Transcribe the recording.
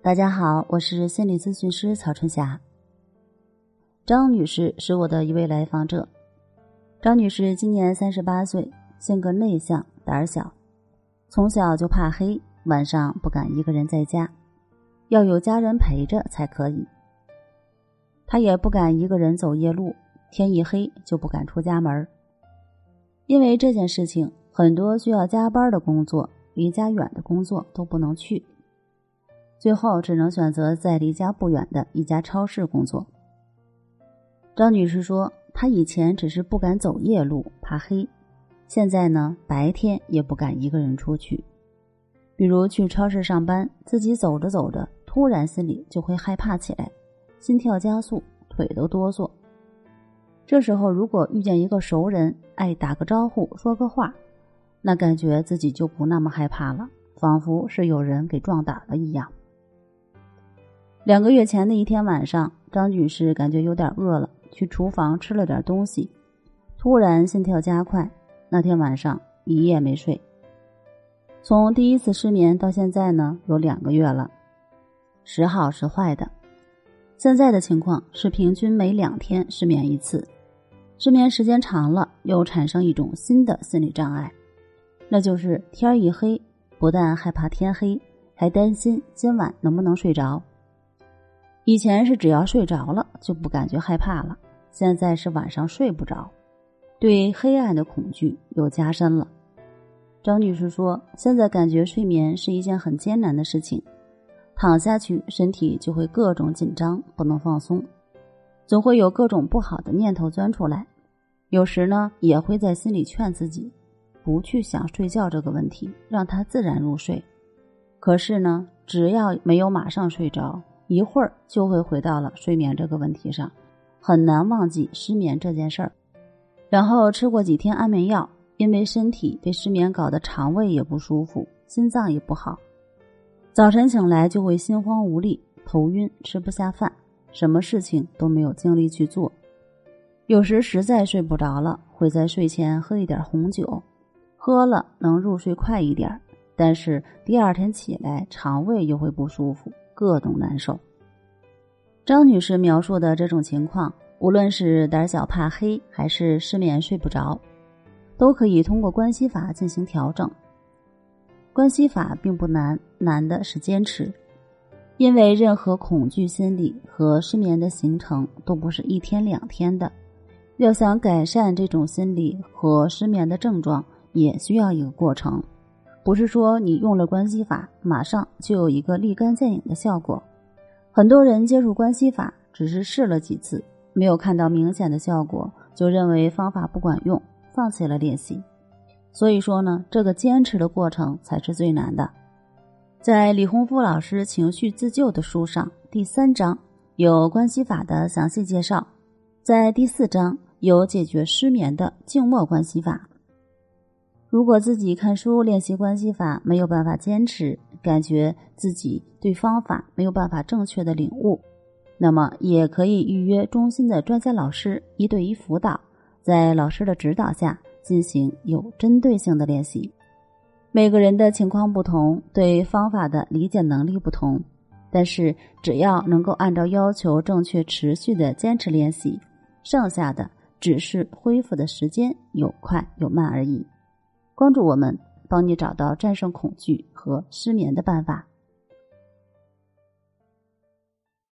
大家好，我是心理咨询师曹春霞。张女士是我的一位来访者。张女士今年三十八岁，性格内向、胆小，从小就怕黑，晚上不敢一个人在家，要有家人陪着才可以。她也不敢一个人走夜路，天一黑就不敢出家门。因为这件事情，很多需要加班的工作、离家远的工作都不能去。最后只能选择在离家不远的一家超市工作。张女士说：“她以前只是不敢走夜路，怕黑，现在呢，白天也不敢一个人出去。比如去超市上班，自己走着走着，突然心里就会害怕起来，心跳加速，腿都哆嗦。这时候如果遇见一个熟人，哎，打个招呼，说个话，那感觉自己就不那么害怕了，仿佛是有人给壮胆了一样。”两个月前的一天晚上，张女士感觉有点饿了，去厨房吃了点东西，突然心跳加快。那天晚上一夜没睡。从第一次失眠到现在呢，有两个月了，时好时坏的。现在的情况是平均每两天失眠一次，失眠时间长了，又产生一种新的心理障碍，那就是天一黑，不但害怕天黑，还担心今晚能不能睡着。以前是只要睡着了就不感觉害怕了，现在是晚上睡不着，对黑暗的恐惧又加深了。张女士说：“现在感觉睡眠是一件很艰难的事情，躺下去身体就会各种紧张，不能放松，总会有各种不好的念头钻出来。有时呢，也会在心里劝自己，不去想睡觉这个问题，让它自然入睡。可是呢，只要没有马上睡着。”一会儿就会回到了睡眠这个问题上，很难忘记失眠这件事儿。然后吃过几天安眠药，因为身体被失眠搞得肠胃也不舒服，心脏也不好。早晨醒来就会心慌无力、头晕、吃不下饭，什么事情都没有精力去做。有时实在睡不着了，会在睡前喝一点红酒，喝了能入睡快一点，但是第二天起来肠胃又会不舒服。各种难受。张女士描述的这种情况，无论是胆小怕黑，还是失眠睡不着，都可以通过关系法进行调整。关系法并不难，难的是坚持。因为任何恐惧心理和失眠的形成都不是一天两天的，要想改善这种心理和失眠的症状，也需要一个过程。不是说你用了关系法，马上就有一个立竿见影的效果。很多人接触关系法，只是试了几次，没有看到明显的效果，就认为方法不管用，放弃了练习。所以说呢，这个坚持的过程才是最难的。在李洪福老师《情绪自救》的书上，第三章有关系法的详细介绍，在第四章有解决失眠的静默关系法。如果自己看书练习关系法没有办法坚持，感觉自己对方法没有办法正确的领悟，那么也可以预约中心的专家老师一对一辅导，在老师的指导下进行有针对性的练习。每个人的情况不同，对方法的理解能力不同，但是只要能够按照要求正确持续的坚持练习，剩下的只是恢复的时间有快有慢而已。关注我们，帮你找到战胜恐惧和失眠的办法。